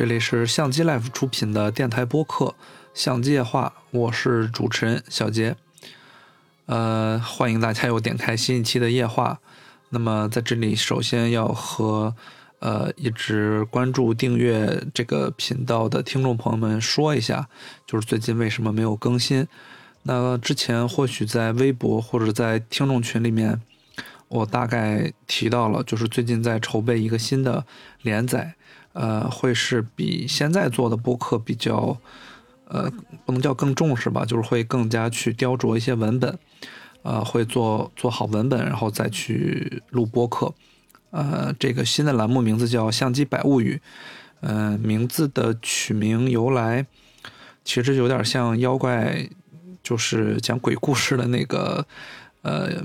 这里是相机 Life 出品的电台播客《相机夜话》，我是主持人小杰。呃，欢迎大家又点开新一期的夜话。那么在这里，首先要和呃一直关注订阅这个频道的听众朋友们说一下，就是最近为什么没有更新。那之前或许在微博或者在听众群里面，我大概提到了，就是最近在筹备一个新的连载。呃，会是比现在做的播客比较，呃，不能叫更重视吧，就是会更加去雕琢一些文本，呃，会做做好文本，然后再去录播客。呃，这个新的栏目名字叫《相机百物语》，嗯，名字的取名由来，其实有点像妖怪，就是讲鬼故事的那个，呃。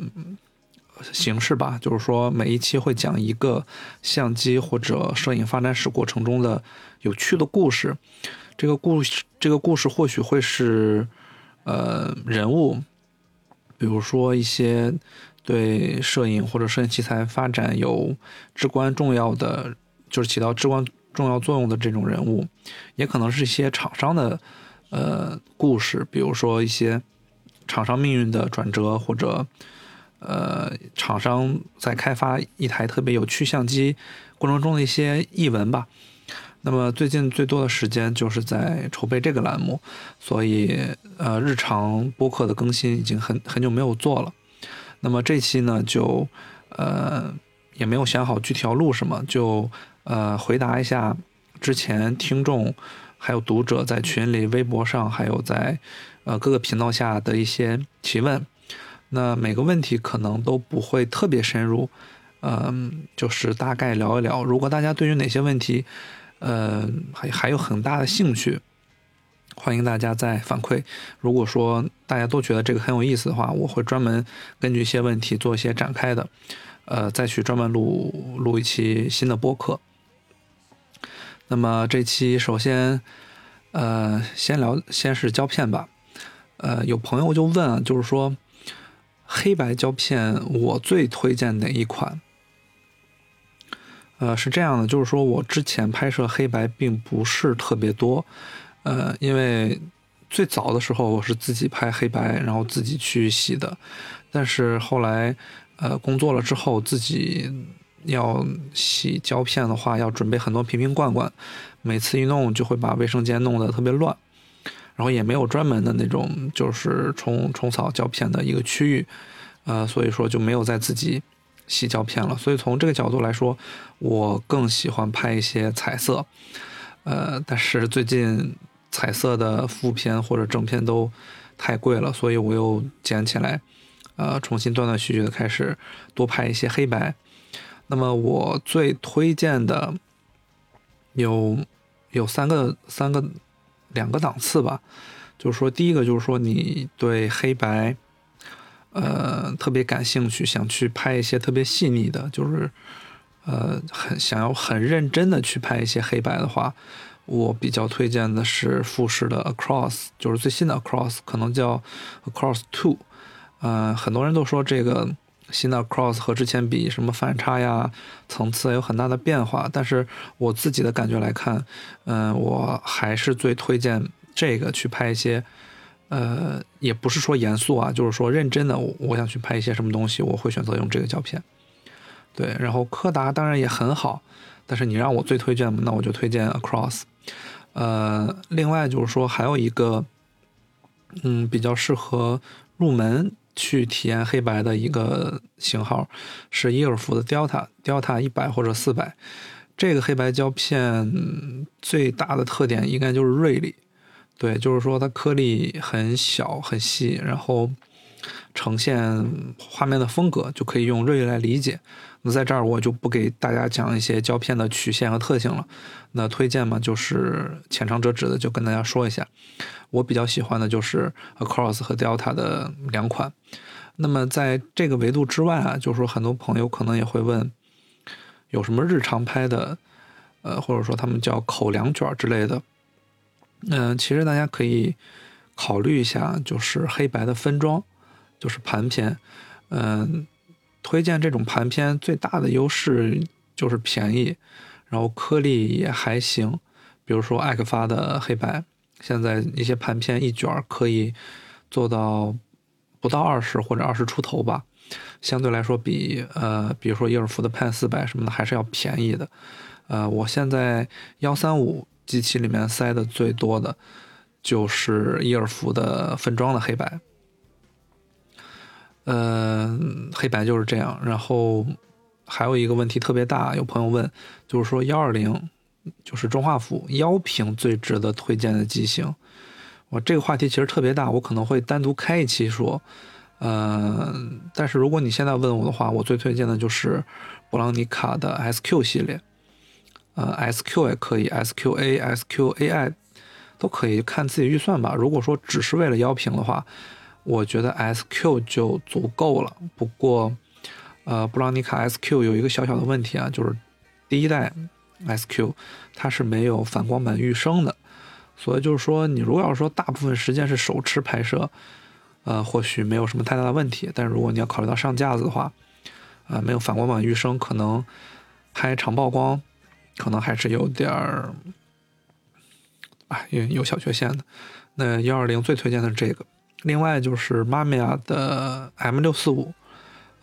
形式吧，就是说每一期会讲一个相机或者摄影发展史过程中的有趣的故事。这个故事，这个故事或许会是呃人物，比如说一些对摄影或者摄影器材发展有至关重要的，就是起到至关重要作用的这种人物，也可能是一些厂商的呃故事，比如说一些厂商命运的转折或者。呃，厂商在开发一台特别有趣相机过程中的一些译文吧。那么最近最多的时间就是在筹备这个栏目，所以呃，日常播客的更新已经很很久没有做了。那么这期呢，就呃也没有想好具体要录什么，就呃回答一下之前听众还有读者在群里、微博上还有在呃各个频道下的一些提问。那每个问题可能都不会特别深入，嗯，就是大概聊一聊。如果大家对于哪些问题，呃，还还有很大的兴趣，欢迎大家再反馈。如果说大家都觉得这个很有意思的话，我会专门根据一些问题做一些展开的，呃，再去专门录录一期新的播客。那么这期首先，呃，先聊先是胶片吧。呃，有朋友就问啊，就是说。黑白胶片，我最推荐哪一款？呃，是这样的，就是说我之前拍摄黑白并不是特别多，呃，因为最早的时候我是自己拍黑白，然后自己去洗的，但是后来呃工作了之后，自己要洗胶片的话，要准备很多瓶瓶罐罐，每次一弄就会把卫生间弄得特别乱。然后也没有专门的那种，就是冲冲扫胶片的一个区域，呃，所以说就没有再自己洗胶片了。所以从这个角度来说，我更喜欢拍一些彩色，呃，但是最近彩色的副片或者正片都太贵了，所以我又捡起来，呃，重新断断续续的开始多拍一些黑白。那么我最推荐的有有三个三个。两个档次吧，就是说，第一个就是说，你对黑白，呃，特别感兴趣，想去拍一些特别细腻的，就是，呃，很想要很认真的去拍一些黑白的话，我比较推荐的是富士的 Across，就是最新的 Across，可能叫 Across Two，呃，很多人都说这个。新的 Across 和之前比，什么反差呀、层次有很大的变化。但是我自己的感觉来看，嗯，我还是最推荐这个去拍一些，呃，也不是说严肃啊，就是说认真的，我想去拍一些什么东西，我会选择用这个胶片。对，然后柯达当然也很好，但是你让我最推荐，那我就推荐 Across。呃，另外就是说还有一个，嗯，比较适合入门。去体验黑白的一个型号是伊尔福的 Delta Delta 一百或者四百，这个黑白胶片最大的特点应该就是锐利，对，就是说它颗粒很小很细，然后呈现画面的风格就可以用锐利来理解。那在这儿我就不给大家讲一些胶片的曲线和特性了，那推荐嘛就是浅尝辄止的就跟大家说一下。我比较喜欢的就是 Across 和 Delta 的两款，那么在这个维度之外啊，就是说很多朋友可能也会问，有什么日常拍的，呃，或者说他们叫口粮卷之类的。嗯，其实大家可以考虑一下，就是黑白的分装，就是盘片。嗯，推荐这种盘片最大的优势就是便宜，然后颗粒也还行。比如说艾克发的黑白，现在一些盘片一卷可以做到不到二十或者二十出头吧，相对来说比呃，比如说伊尔福的 Pen 四百什么的还是要便宜的。呃，我现在幺三五机器里面塞的最多的就是伊尔福的分装的黑白。呃，黑白就是这样。然后还有一个问题特别大，有朋友问，就是说幺二零。就是中画幅腰屏最值得推荐的机型，我这个话题其实特别大，我可能会单独开一期说。嗯，但是如果你现在问我的话，我最推荐的就是布朗尼卡的 SQ 系列，呃，SQ 也可以，SQA、SQAI 都可以，看自己预算吧。如果说只是为了腰屏的话，我觉得 SQ 就足够了。不过，呃，布朗尼卡 SQ 有一个小小的问题啊，就是第一代。SQ 它是没有反光板预升的，所以就是说，你如果要说大部分时间是手持拍摄，呃，或许没有什么太大的问题。但是如果你要考虑到上架子的话，呃，没有反光板预升，可能拍长曝光，可能还是有点儿，哎，有有小缺陷的。那幺二零最推荐的是这个，另外就是玛米亚的 M 六四五，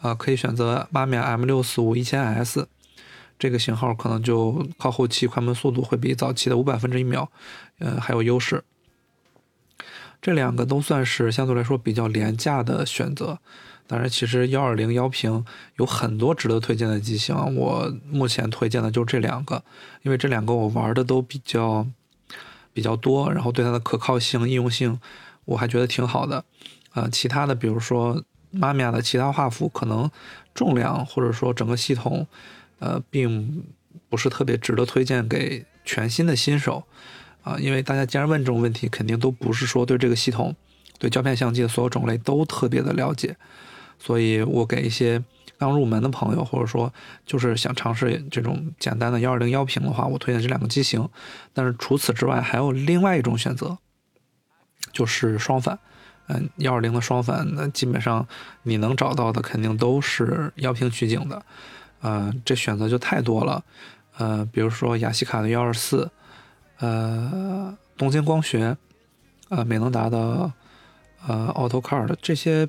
啊，可以选择玛米亚 M 六四五一千 S。这个型号可能就靠后期快门速度会比早期的五百分之一秒，呃，还有优势。这两个都算是相对来说比较廉价的选择。当然，其实幺二零幺屏有很多值得推荐的机型，我目前推荐的就这两个，因为这两个我玩的都比较比较多，然后对它的可靠性、应用性我还觉得挺好的。啊，其他的比如说玛米亚的其他画幅，可能重量或者说整个系统。呃，并不是特别值得推荐给全新的新手，啊，因为大家既然问这种问题，肯定都不是说对这个系统、对胶片相机的所有种类都特别的了解，所以我给一些刚入门的朋友，或者说就是想尝试这种简单的幺二零幺屏的话，我推荐这两个机型。但是除此之外，还有另外一种选择，就是双反，嗯，幺二零的双反，那基本上你能找到的肯定都是腰屏取景的。呃，这选择就太多了，呃，比如说雅西卡的幺二四，呃，东京光学，呃，美能达的，呃，AutoCard 这些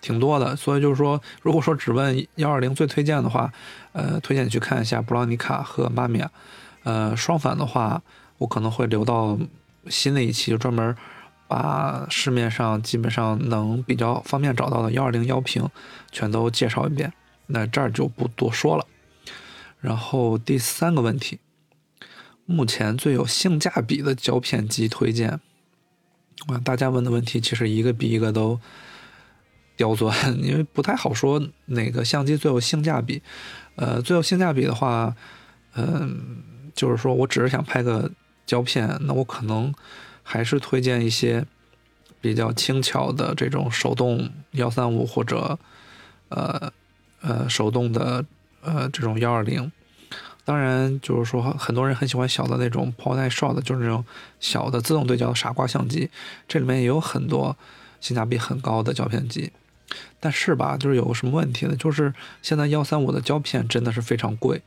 挺多的，所以就是说，如果说只问幺二零最推荐的话，呃，推荐你去看一下布朗尼卡和玛米亚，呃，双反的话，我可能会留到新的一期，就专门把市面上基本上能比较方便找到的幺二零幺屏全都介绍一遍。那这儿就不多说了。然后第三个问题，目前最有性价比的胶片机推荐啊，大家问的问题其实一个比一个都刁钻，因为不太好说哪个相机最有性价比。呃，最有性价比的话，嗯，就是说我只是想拍个胶片，那我可能还是推荐一些比较轻巧的这种手动幺三五或者呃。呃，手动的，呃，这种幺二零，当然就是说，很多人很喜欢小的那种 point shot，就是那种小的自动对焦傻瓜相机，这里面也有很多性价比很高的胶片机。但是吧，就是有个什么问题呢？就是现在幺三五的胶片真的是非常贵，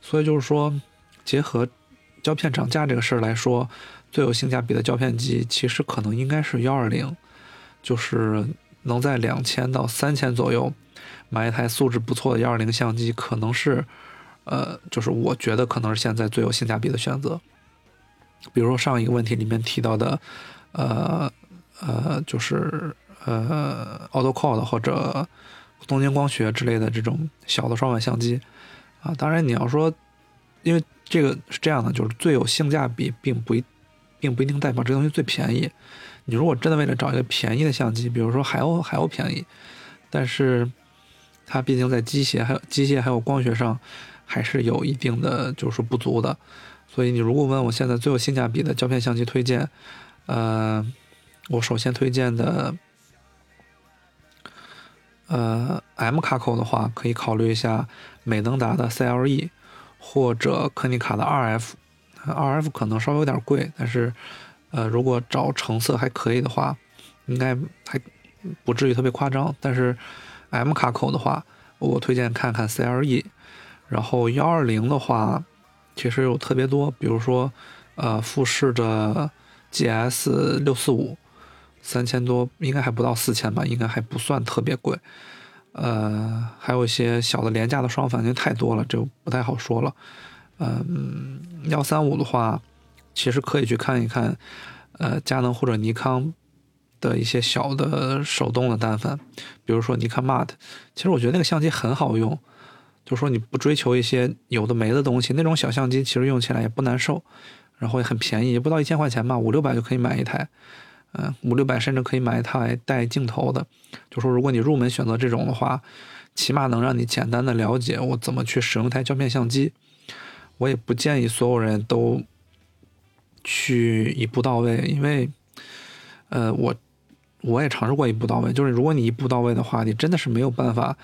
所以就是说，结合胶片涨价这个事儿来说，最有性价比的胶片机其实可能应该是幺二零，就是能在两千到三千左右。买一台素质不错的幺二零相机，可能是，呃，就是我觉得可能是现在最有性价比的选择。比如上一个问题里面提到的，呃呃，就是呃，AutoCAD 或者东京光学之类的这种小的双反相机啊。当然你要说，因为这个是这样的，就是最有性价比，并不一，并不一定代表这东西最便宜。你如果真的为了找一个便宜的相机，比如说海鸥，海鸥便宜，但是。它毕竟在机械还有机械还有光学上，还是有一定的就是不足的，所以你如果问我现在最有性价比的胶片相机推荐，呃，我首先推荐的，呃，M 卡口的话，可以考虑一下美能达的 CLE 或者柯尼卡的 RF，RF 可能稍微有点贵，但是呃，如果找成色还可以的话，应该还不至于特别夸张。但是 M 卡口的话，我推荐看看 CLE。然后幺二零的话，其实有特别多，比如说呃富士的 GS 六四五。三千多应该还不到四千吧，应该还不算特别贵。呃，还有一些小的廉价的双反，因为太多了，就不太好说了。嗯，幺三五的话，其实可以去看一看，呃，佳能或者尼康的一些小的手动的单反，比如说尼康 Mat。其实我觉得那个相机很好用，就说你不追求一些有的没的东西，那种小相机其实用起来也不难受，然后也很便宜，也不到一千块钱吧，五六百就可以买一台。嗯，五六百甚至可以买一台带镜头的。就说如果你入门选择这种的话，起码能让你简单的了解我怎么去使用一台胶片相机。我也不建议所有人都去一步到位，因为，呃，我我也尝试过一步到位。就是如果你一步到位的话，你真的是没有办法，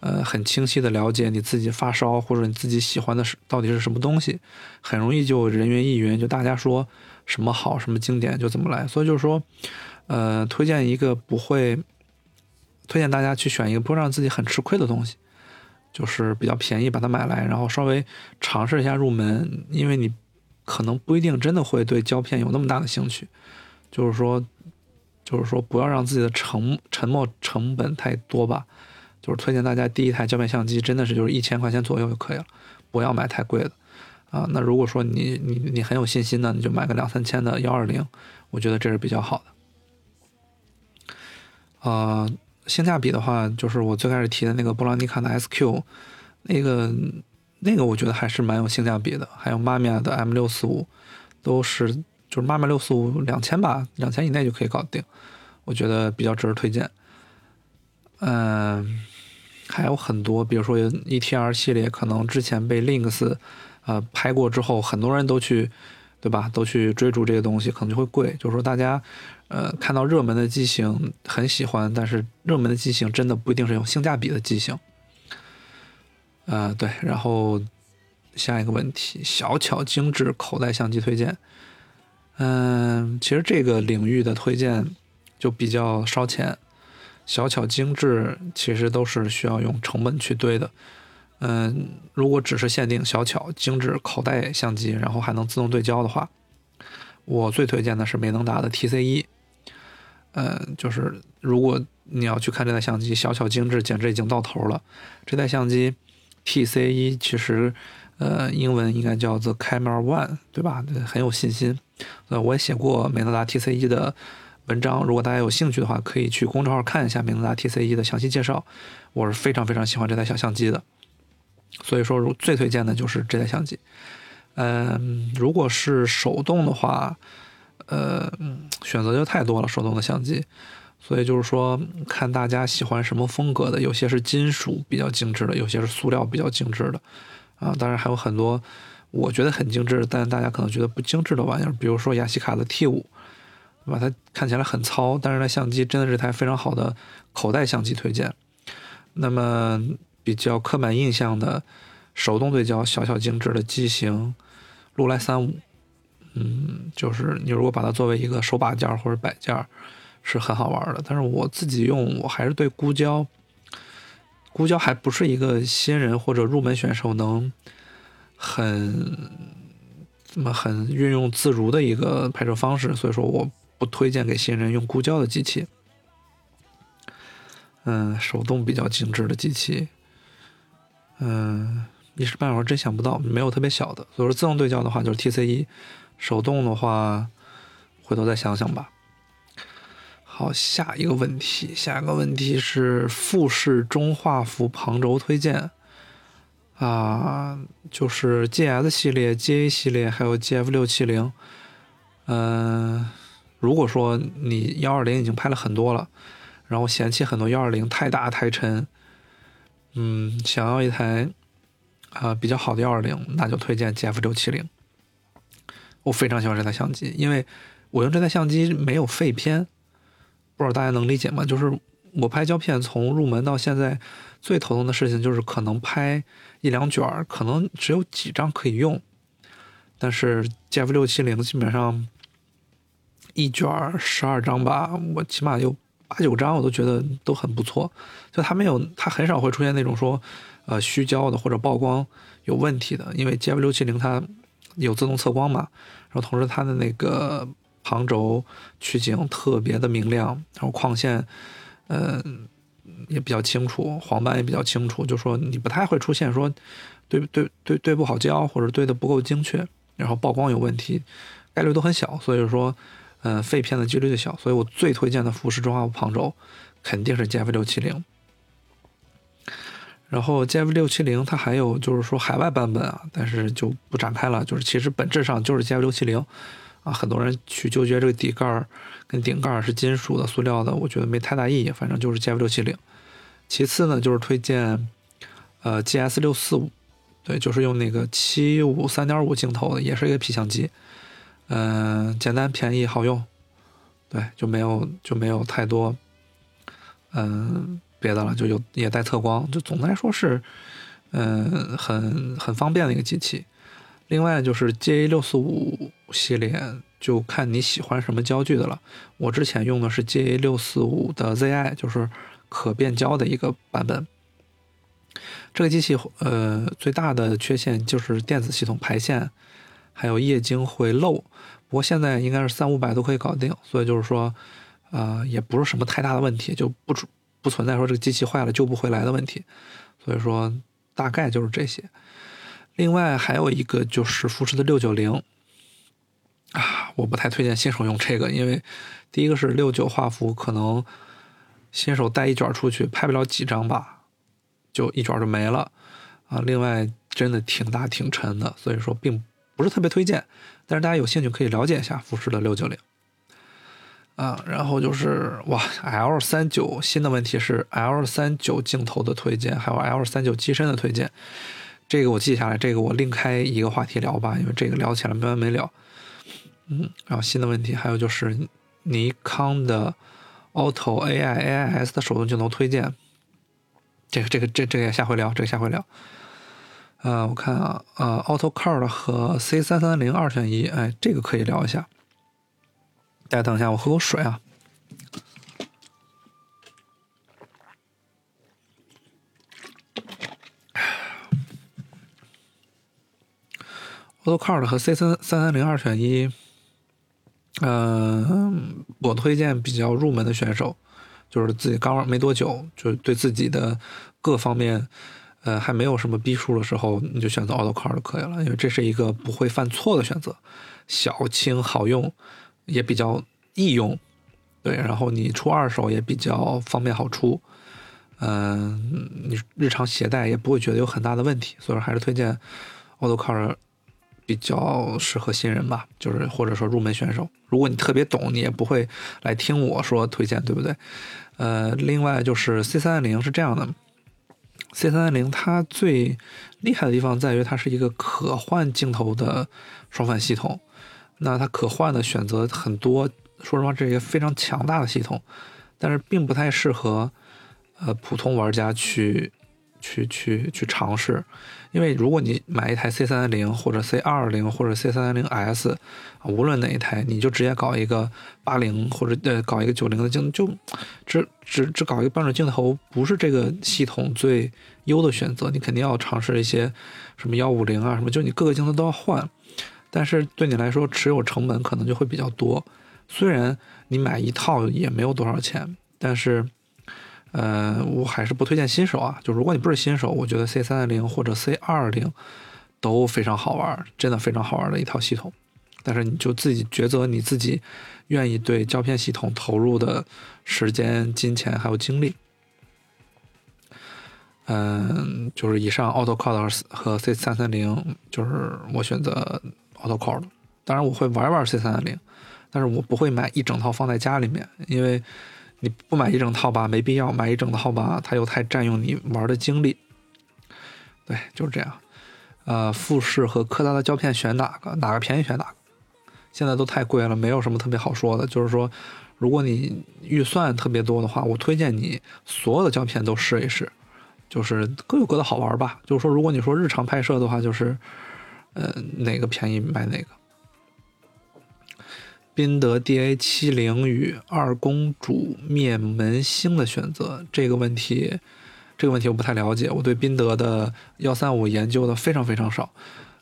呃，很清晰的了解你自己发烧或者你自己喜欢的是到底是什么东西，很容易就人云亦云，就大家说。什么好，什么经典就怎么来，所以就是说，呃，推荐一个不会，推荐大家去选一个不让自己很吃亏的东西，就是比较便宜把它买来，然后稍微尝试一下入门，因为你可能不一定真的会对胶片有那么大的兴趣，就是说，就是说不要让自己的沉沉没成本太多吧，就是推荐大家第一台胶片相机真的是就是一千块钱左右就可以了，不要买太贵的。啊，那如果说你你你很有信心呢，你就买个两三千的幺二零，我觉得这是比较好的。啊，性价比的话，就是我最开始提的那个布朗尼卡的 SQ，那个那个我觉得还是蛮有性价比的。还有妈咪的 M 六四五，都是就是妈咪六四五两千吧，两千以内就可以搞定，我觉得比较值得推荐。嗯，还有很多，比如说 ETR 系列，可能之前被 Lynx。呃，拍过之后，很多人都去，对吧？都去追逐这个东西，可能就会贵。就是说，大家，呃，看到热门的机型很喜欢，但是热门的机型真的不一定是有性价比的机型。呃，对。然后下一个问题，小巧精致口袋相机推荐。嗯，其实这个领域的推荐就比较烧钱，小巧精致其实都是需要用成本去堆的。嗯，如果只是限定小巧精致口袋相机，然后还能自动对焦的话，我最推荐的是美能达的 TC 一。嗯，就是如果你要去看这台相机，小巧精致简直已经到头了。这台相机 TC 一其实，呃，英文应该叫 The Camera One，对吧？很有信心。呃，我也写过美能达 TC 一的文章，如果大家有兴趣的话，可以去公众号看一下美能达 TC 一的详细介绍。我是非常非常喜欢这台小相机的。所以说，如最推荐的就是这台相机。嗯，如果是手动的话，呃，选择就太多了，手动的相机。所以就是说，看大家喜欢什么风格的，有些是金属比较精致的，有些是塑料比较精致的。啊，当然还有很多我觉得很精致，但大家可能觉得不精致的玩意儿，比如说雅西卡的 T 五，对吧？它看起来很糙，但是它相机真的是台非常好的口袋相机推荐。那么。比较刻板印象的手动对焦、小巧精致的机型，禄来三五，嗯，就是你如果把它作为一个手把件或者摆件，是很好玩的。但是我自己用，我还是对孤焦，孤焦还不是一个新人或者入门选手能很怎么很运用自如的一个拍摄方式，所以说我不推荐给新人用孤焦的机器。嗯，手动比较精致的机器。嗯，一时半会儿真想不到，没有特别小的。所以说自动对焦的话就是 T C 一，手动的话回头再想想吧。好，下一个问题，下一个问题是富士中画幅旁轴推荐啊，就是 G S 系列、G A 系列还有 G F 六七零。嗯，如果说你幺二零已经拍了很多了，然后嫌弃很多幺二零太大太沉。嗯，想要一台啊比较好的幺二零，那就推荐 G F 六七零。我非常喜欢这台相机，因为我用这台相机没有废片，不知道大家能理解吗？就是我拍胶片从入门到现在，最头疼的事情就是可能拍一两卷，可能只有几张可以用。但是 GF 六七零基本上一卷十二张吧，我起码有八九张，我都觉得都很不错。就它没有，它很少会出现那种说，呃，虚焦的或者曝光有问题的，因为 GF 六七零它有自动测光嘛，然后同时它的那个。旁轴取景特别的明亮，然后框线，嗯，也比较清楚，黄斑也比较清楚，就说你不太会出现说对对对对不好焦或者对的不够精确，然后曝光有问题，概率都很小，所以说，嗯，废片的几率就小，所以我最推荐的富士中画幅旁轴肯定是 GF 六七零，然后 GF 六七零它还有就是说海外版本啊，但是就不展开了，就是其实本质上就是 GF 六七零。啊，很多人去纠结这个底盖儿跟顶盖儿是金属的、塑料的，我觉得没太大意义。反正就是 GF 六七零。其次呢，就是推荐呃 GS 六四五，对，就是用那个七五三点五镜头的，也是一个 P 相机。嗯，简单、便宜、好用，对，就没有就没有太多嗯别的了，就有也带测光，就总的来说是嗯很很方便的一个机器。另外就是 GA 六四五系列，就看你喜欢什么焦距的了。我之前用的是 GA 六四五的 ZI，就是可变焦的一个版本。这个机器呃最大的缺陷就是电子系统排线，还有液晶会漏。不过现在应该是三五百都可以搞定，所以就是说，呃也不是什么太大的问题，就不不存在说这个机器坏了救不回来的问题。所以说大概就是这些。另外还有一个就是富士的六九零啊，我不太推荐新手用这个，因为第一个是六九画幅，可能新手带一卷出去拍不了几张吧，就一卷就没了啊。另外真的挺大挺沉的，所以说并不是特别推荐。但是大家有兴趣可以了解一下富士的六九零啊。然后就是哇，L 三九新的问题是 L 三九镜头的推荐，还有 L 三九机身的推荐。这个我记下来，这个我另开一个话题聊吧，因为这个聊起来没完没了。嗯，然后新的问题还有就是尼康的 Auto AI AIS 的手动镜头推荐，这个这个这这个下回聊，这个下回聊。呃，我看啊，呃，Auto Card 和 C 三三零二选一，哎，这个可以聊一下。大家等一下，我喝口水啊。AutoCard 和 C 三三三零二选一，嗯，我推荐比较入门的选手，就是自己刚玩没多久，就是对自己的各方面，呃，还没有什么逼数的时候，你就选择 AutoCar 就可以了，因为这是一个不会犯错的选择，小轻好用，也比较易用，对，然后你出二手也比较方便好出，嗯，你日常携带也不会觉得有很大的问题，所以说还是推荐 AutoCar。比较适合新人吧，就是或者说入门选手。如果你特别懂，你也不会来听我说推荐，对不对？呃，另外就是 C 三零是这样的，C 三三零它最厉害的地方在于它是一个可换镜头的双反系统。那它可换的选择很多，说实话，这是一个非常强大的系统，但是并不太适合呃普通玩家去去去去尝试。因为如果你买一台 C 三三零或者 C 二零或者 C 三三零 S，无论哪一台，你就直接搞一个八零或者呃搞一个九零的镜，就只只只搞一个标准镜头，不是这个系统最优的选择。你肯定要尝试一些什么幺五零啊什么，就你各个镜头都要换。但是对你来说持有成本可能就会比较多。虽然你买一套也没有多少钱，但是。呃，我还是不推荐新手啊。就如果你不是新手，我觉得 C 三三零或者 C 二零都非常好玩，真的非常好玩的一套系统。但是你就自己抉择你自己愿意对胶片系统投入的时间、金钱还有精力。嗯，就是以上 Auto Card 和 C 三三零，就是我选择 Auto Card。当然我会玩玩 C 三三零，但是我不会买一整套放在家里面，因为。你不买一整套吧，没必要买一整套吧，它又太占用你玩的精力。对，就是这样。呃，富士和柯达的胶片选哪个？哪个便宜选哪个？现在都太贵了，没有什么特别好说的。就是说，如果你预算特别多的话，我推荐你所有的胶片都试一试，就是各有各的好玩吧。就是说，如果你说日常拍摄的话，就是呃哪个便宜买哪个。宾得 DA 七零与二公主灭门星的选择这个问题，这个问题我不太了解，我对宾得的幺三五研究的非常非常少。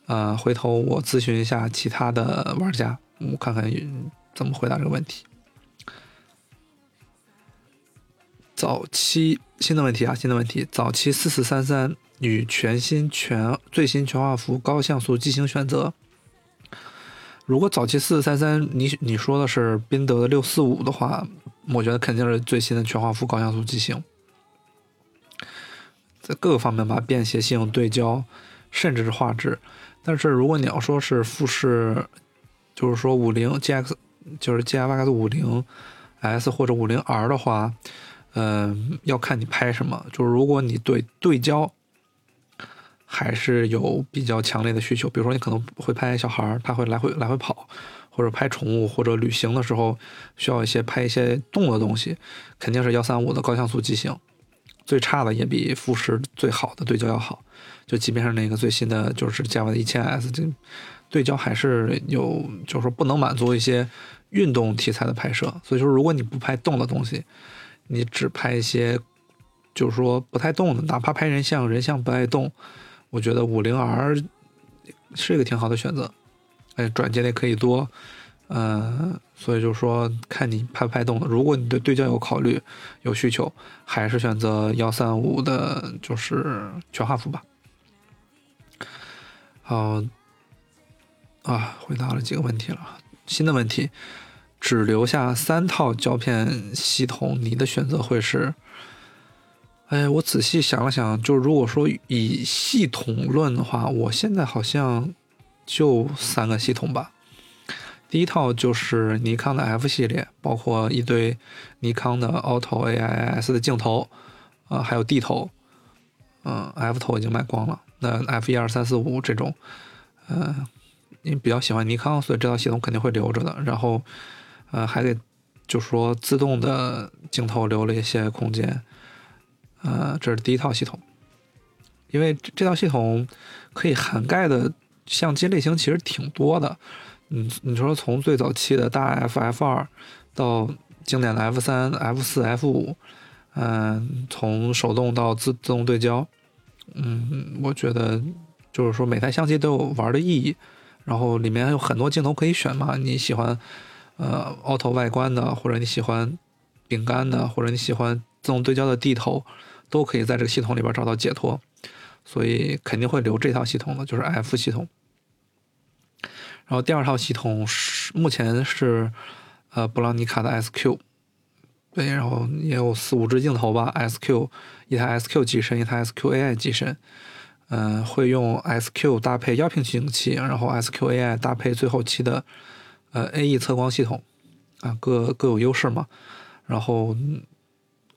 呃，回头我咨询一下其他的玩家，我看看怎么回答这个问题。早期新的问题啊，新的问题，早期四四三三与全新全最新全画幅高像素机型选择。如果早期四四三三你你说的是宾得的六四五的话，我觉得肯定是最新的全画幅高像素机型，在各个方面吧，便携性、对焦，甚至是画质。但是如果你要说是富士，就是说五零 GX，就是 GX 五零 S 或者五零 R 的话，嗯，要看你拍什么。就是如果你对对焦还是有比较强烈的需求，比如说你可能会拍小孩儿，他会来回来回跑，或者拍宠物或者旅行的时候需要一些拍一些动的东西，肯定是幺三五的高像素机型。最差的也比富士最好的对焦要好，就即便是那个最新的，就是加的一千 S，这对焦还是有，就是说不能满足一些运动题材的拍摄。所以说，如果你不拍动的东西，你只拍一些，就是说不太动的，哪怕拍人像，人像不爱动，我觉得五零 R 是一个挺好的选择。哎，转接的可以多。嗯，所以就说，看你拍不拍动了。如果你对对焦有考虑、有需求，还是选择幺三五的，就是全画幅吧。好，啊，回答了几个问题了。新的问题，只留下三套胶片系统，你的选择会是？哎，我仔细想了想，就是如果说以系统论的话，我现在好像就三个系统吧。第一套就是尼康的 F 系列，包括一堆尼康的 Auto AIS 的镜头，啊，还有 D 头，嗯，F 头已经卖光了。那 F 一二三四五这种，嗯，因为比较喜欢尼康，所以这套系统肯定会留着的。然后，呃，还得就说自动的镜头留了一些空间，呃，这是第一套系统，因为这套系统可以涵盖的相机类型其实挺多的。嗯，你说从最早期的大 F F 二到经典的 F 三、F 四、F 五，嗯，从手动到自自动对焦，嗯，我觉得就是说每台相机都有玩的意义，然后里面有很多镜头可以选嘛，你喜欢呃 auto 外观的，或者你喜欢饼干的，或者你喜欢自动对焦的地头，都可以在这个系统里边找到解脱，所以肯定会留这套系统的，就是 F 系统。然后第二套系统是目前是，呃，布朗尼卡的 SQ，对，然后也有四五支镜头吧，SQ 一台 SQ 机身，一台 SQAI 机身，嗯，会用 SQ 搭配腰平取景器，然后 SQAI 搭配最后期的呃 AE 测光系统，啊，各各有优势嘛。然后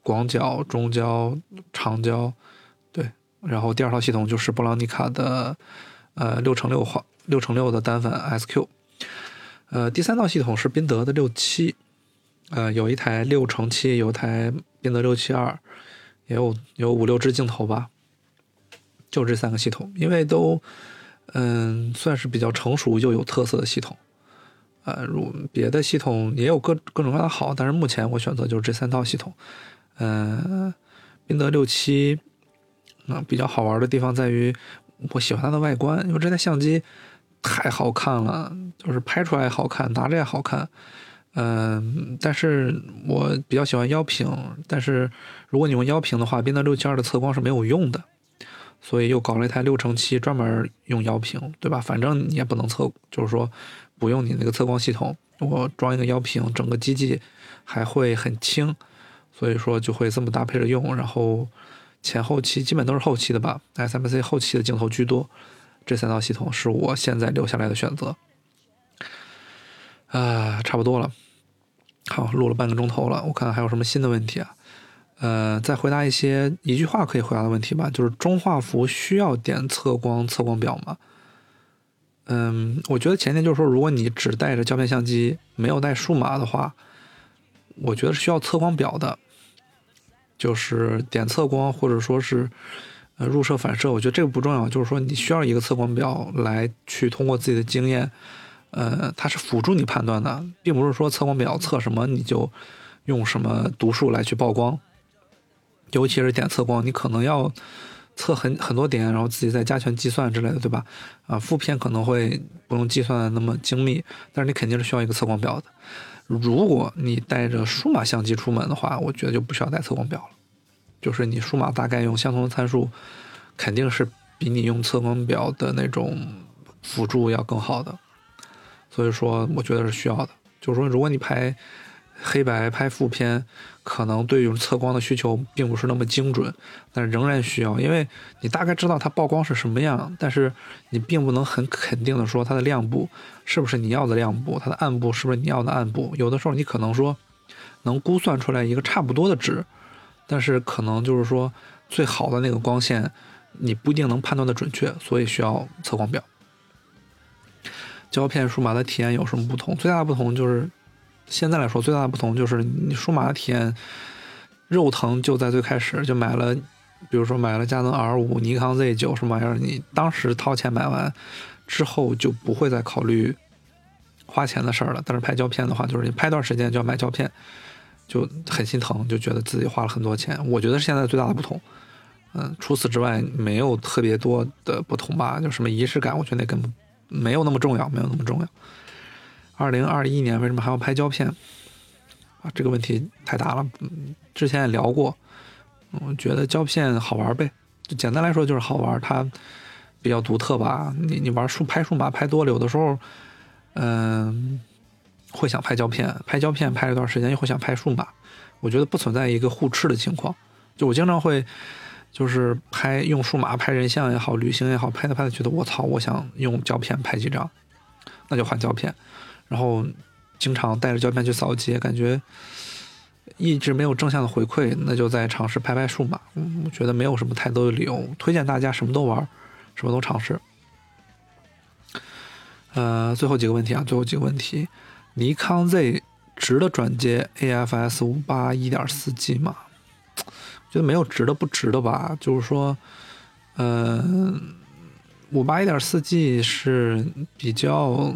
广角、中焦、长焦，对，然后第二套系统就是布朗尼卡的呃六乘六画。六乘六的单反 SQ，呃，第三套系统是宾得的六七，呃，有一台六乘七，有一台宾得六七二，也有有五六支镜头吧，就这三个系统，因为都嗯算是比较成熟又有特色的系统，呃，如别的系统也有各各种各样的好，但是目前我选择就是这三套系统，嗯，宾得六七，啊，比较好玩的地方在于我喜欢它的外观，因为这台相机。太好看了，就是拍出来好看，拿着也好看，嗯，但是我比较喜欢腰屏，但是如果你用腰屏的话，宾得六七二的测光是没有用的，所以又搞了一台六乘七，专门用腰屏，对吧？反正你也不能测，就是说不用你那个测光系统，我装一个腰屏，整个机器还会很轻，所以说就会这么搭配着用，然后前后期基本都是后期的吧，SMC 后期的镜头居多。这三套系统是我现在留下来的选择，啊，差不多了，好，录了半个钟头了，我看看还有什么新的问题啊？呃，再回答一些一句话可以回答的问题吧，就是中画幅需要点测光测光表吗？嗯，我觉得前提就是说，如果你只带着胶片相机，没有带数码的话，我觉得是需要测光表的，就是点测光或者说是呃入射反射，我觉得这个不重要，就是说你需要一个测光表来去通过自己的经验，呃，它是辅助你判断的，并不是说测光表测什么你就用什么读数来去曝光，尤其是点测光，你可能要。测很很多点，然后自己再加权计算之类的，对吧？啊，负片可能会不用计算的那么精密，但是你肯定是需要一个测光表的。如果你带着数码相机出门的话，我觉得就不需要带测光表了。就是你数码大概用相同的参数，肯定是比你用测光表的那种辅助要更好的。所以说，我觉得是需要的。就是说，如果你拍。黑白拍负片，可能对于测光的需求并不是那么精准，但仍然需要，因为你大概知道它曝光是什么样，但是你并不能很肯定的说它的亮部是不是你要的亮部，它的暗部是不是你要的暗部。有的时候你可能说能估算出来一个差不多的值，但是可能就是说最好的那个光线你不一定能判断的准确，所以需要测光表。胶片数码的体验有什么不同？最大的不同就是。现在来说，最大的不同就是你数码的体验肉疼就在最开始就买了，比如说买了佳能 R 五、尼康 Z 九什么玩意儿，你当时掏钱买完之后就不会再考虑花钱的事儿了。但是拍胶片的话，就是你拍段时间就要买胶片，就很心疼，就觉得自己花了很多钱。我觉得现在最大的不同，嗯，除此之外没有特别多的不同吧，就什么仪式感，我觉得那根本没有那么重要，没有那么重要。二零二一年为什么还要拍胶片？啊，这个问题太大了。嗯，之前也聊过。我觉得胶片好玩呗，就简单来说就是好玩，它比较独特吧。你你玩数拍数码拍多了，有的时候，嗯，会想拍胶片，拍胶片拍一段时间又会想拍数码。我觉得不存在一个互斥的情况。就我经常会，就是拍用数码拍人像也好，旅行也好，拍着拍着觉得我操，我想用胶片拍几张，那就换胶片。然后经常带着胶片去扫街，感觉一直没有正向的回馈，那就在尝试拍拍数码。我觉得没有什么太多的理由，推荐大家什么都玩，什么都尝试。呃，最后几个问题啊，最后几个问题，尼康 Z 值得转接 AFS 五八一点四 G 吗？觉得没有值得不值得吧，就是说，嗯，五八一点四 G 是比较。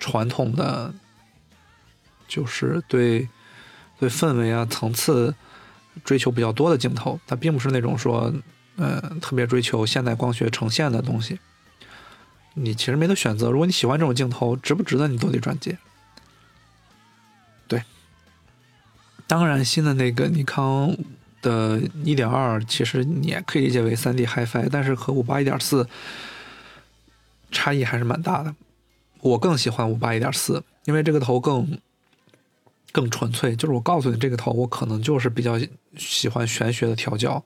传统的就是对对氛围啊层次追求比较多的镜头，它并不是那种说嗯特别追求现代光学呈现的东西。你其实没得选择，如果你喜欢这种镜头，值不值得你都得转接。对，当然新的那个尼康的一点二，其实你也可以理解为三 D HiFi，但是和五八一点四差异还是蛮大的。我更喜欢五八一点四，因为这个头更更纯粹。就是我告诉你，这个头我可能就是比较喜欢玄学的调教，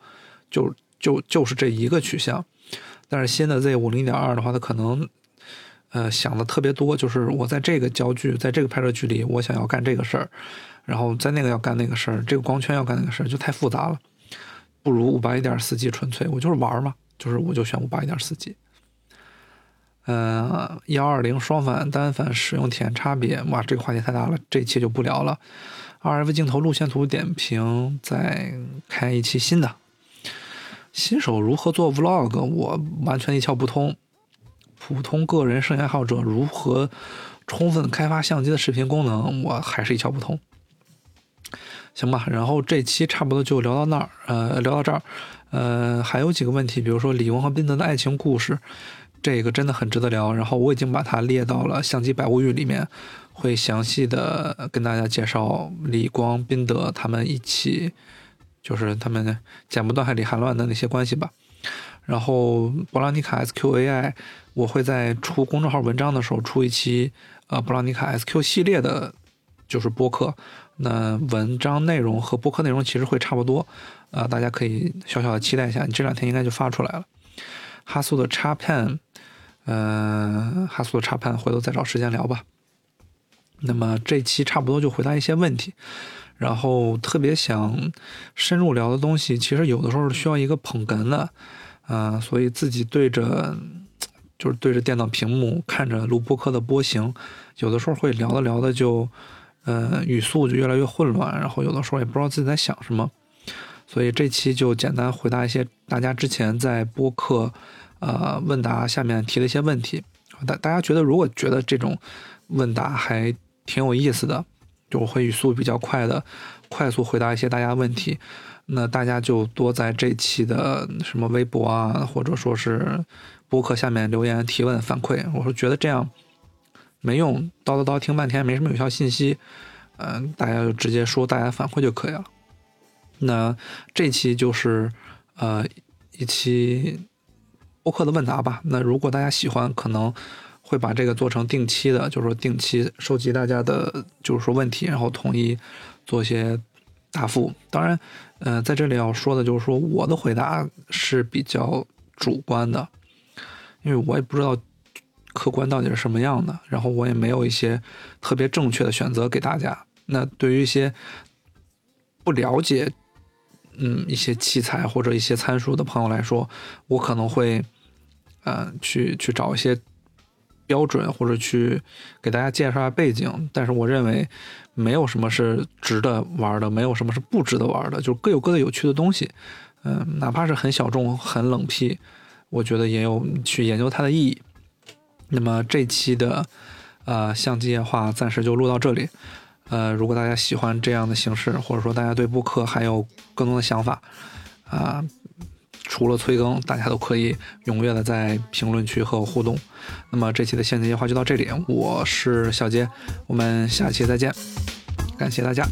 就就就是这一个取向。但是新的 Z 五零点二的话，它可能呃想的特别多，就是我在这个焦距，在这个拍摄距离，我想要干这个事儿，然后在那个要干那个事儿，这个光圈要干那个事儿，就太复杂了。不如五八一点四 G 纯粹，我就是玩嘛，就是我就选五八一点四 G。呃，幺二零双反单反使用体验差别，哇，这个话题太大了，这期就不聊了。RF 镜头路线图点评，再开一期新的。新手如何做 Vlog，我完全一窍不通。普通个人摄影爱好者如何充分开发相机的视频功能，我还是一窍不通。行吧，然后这期差不多就聊到那儿，呃，聊到这儿，呃，还有几个问题，比如说李玟和宾德的爱情故事。这个真的很值得聊，然后我已经把它列到了相机百物语里面，会详细的跟大家介绍李光、宾德他们一起，就是他们剪不断、还理还乱的那些关系吧。然后博朗尼卡 SQAI，我会在出公众号文章的时候出一期，呃，博朗尼卡 SQ 系列的，就是播客。那文章内容和播客内容其实会差不多，呃，大家可以小小的期待一下，你这两天应该就发出来了。哈苏的插呃。哈苏的插盘，回头再找时间聊吧。那么这期差不多就回答一些问题，然后特别想深入聊的东西，其实有的时候需要一个捧哏的，啊，所以自己对着就是对着电脑屏幕看着录播课的波形，有的时候会聊着聊的就呃，语速就越来越混乱，然后有的时候也不知道自己在想什么。所以这期就简单回答一些大家之前在播客呃问答下面提的一些问题。大大家觉得如果觉得这种问答还挺有意思的，就会语速比较快的，快速回答一些大家问题。那大家就多在这期的什么微博啊，或者说是博客下面留言提问反馈。我说觉得这样没用，叨叨叨听半天没什么有效信息。嗯，大家就直接说大家反馈就可以了。那这期就是呃一期播客的问答吧。那如果大家喜欢，可能会把这个做成定期的，就是说定期收集大家的，就是说问题，然后统一做一些答复。当然。嗯，在这里要说的就是说，我的回答是比较主观的，因为我也不知道客观到底是什么样的，然后我也没有一些特别正确的选择给大家。那对于一些不了解嗯一些器材或者一些参数的朋友来说，我可能会嗯去去找一些。标准或者去给大家介绍下背景，但是我认为没有什么是值得玩的，没有什么是不值得玩的，就各有各的有趣的东西。嗯，哪怕是很小众、很冷僻，我觉得也有去研究它的意义。那么这期的呃相机夜话暂时就录到这里。呃，如果大家喜欢这样的形式，或者说大家对布克还有更多的想法啊。除了催更，大家都可以踊跃的在评论区和我互动。那么这期的现金夜话就到这里，我是小杰，我们下期再见，感谢大家。